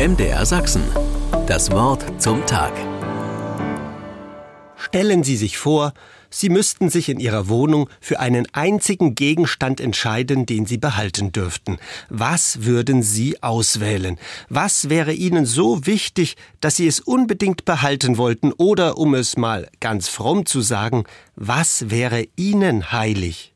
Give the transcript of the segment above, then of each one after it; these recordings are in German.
MDR Sachsen. Das Wort zum Tag. Stellen Sie sich vor, Sie müssten sich in Ihrer Wohnung für einen einzigen Gegenstand entscheiden, den Sie behalten dürften. Was würden Sie auswählen? Was wäre Ihnen so wichtig, dass Sie es unbedingt behalten wollten? Oder, um es mal ganz fromm zu sagen, was wäre Ihnen heilig?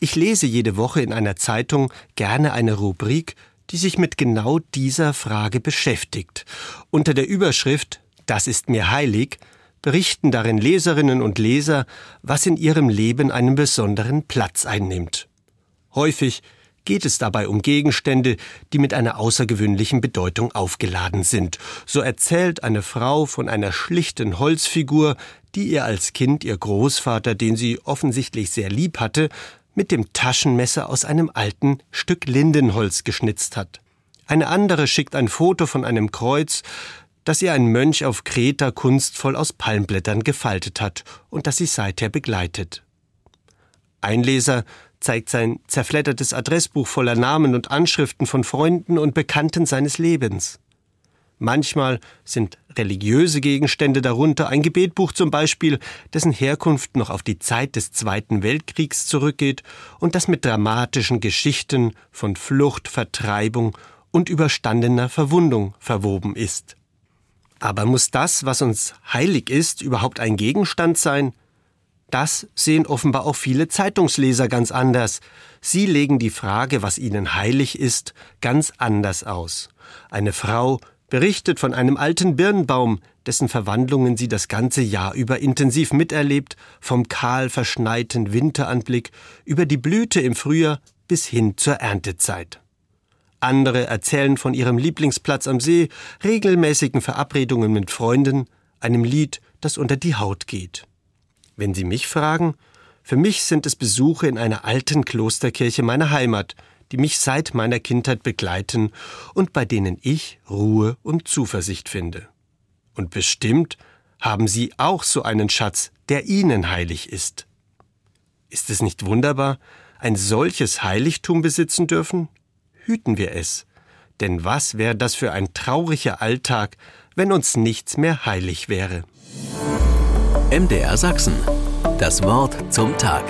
Ich lese jede Woche in einer Zeitung gerne eine Rubrik, die sich mit genau dieser Frage beschäftigt. Unter der Überschrift Das ist mir heilig berichten darin Leserinnen und Leser, was in ihrem Leben einen besonderen Platz einnimmt. Häufig geht es dabei um Gegenstände, die mit einer außergewöhnlichen Bedeutung aufgeladen sind. So erzählt eine Frau von einer schlichten Holzfigur, die ihr als Kind ihr Großvater, den sie offensichtlich sehr lieb hatte, mit dem Taschenmesser aus einem alten Stück Lindenholz geschnitzt hat. Eine andere schickt ein Foto von einem Kreuz, das ihr ein Mönch auf Kreta kunstvoll aus Palmblättern gefaltet hat und das sie seither begleitet. Ein Leser zeigt sein zerfleddertes Adressbuch voller Namen und Anschriften von Freunden und Bekannten seines Lebens. Manchmal sind religiöse Gegenstände darunter, ein Gebetbuch zum Beispiel, dessen Herkunft noch auf die Zeit des Zweiten Weltkriegs zurückgeht und das mit dramatischen Geschichten von Flucht, Vertreibung und überstandener Verwundung verwoben ist. Aber muss das, was uns heilig ist, überhaupt ein Gegenstand sein? Das sehen offenbar auch viele Zeitungsleser ganz anders. Sie legen die Frage, was ihnen heilig ist, ganz anders aus. Eine Frau berichtet von einem alten Birnbaum, dessen Verwandlungen sie das ganze Jahr über intensiv miterlebt, vom kahl verschneiten Winteranblick über die Blüte im Frühjahr bis hin zur Erntezeit. Andere erzählen von ihrem Lieblingsplatz am See, regelmäßigen Verabredungen mit Freunden, einem Lied, das unter die Haut geht. Wenn Sie mich fragen, für mich sind es Besuche in einer alten Klosterkirche meiner Heimat, die mich seit meiner Kindheit begleiten und bei denen ich Ruhe und Zuversicht finde. Und bestimmt haben Sie auch so einen Schatz, der Ihnen heilig ist. Ist es nicht wunderbar, ein solches Heiligtum besitzen dürfen? Hüten wir es. Denn was wäre das für ein trauriger Alltag, wenn uns nichts mehr heilig wäre? MDR Sachsen. Das Wort zum Tag.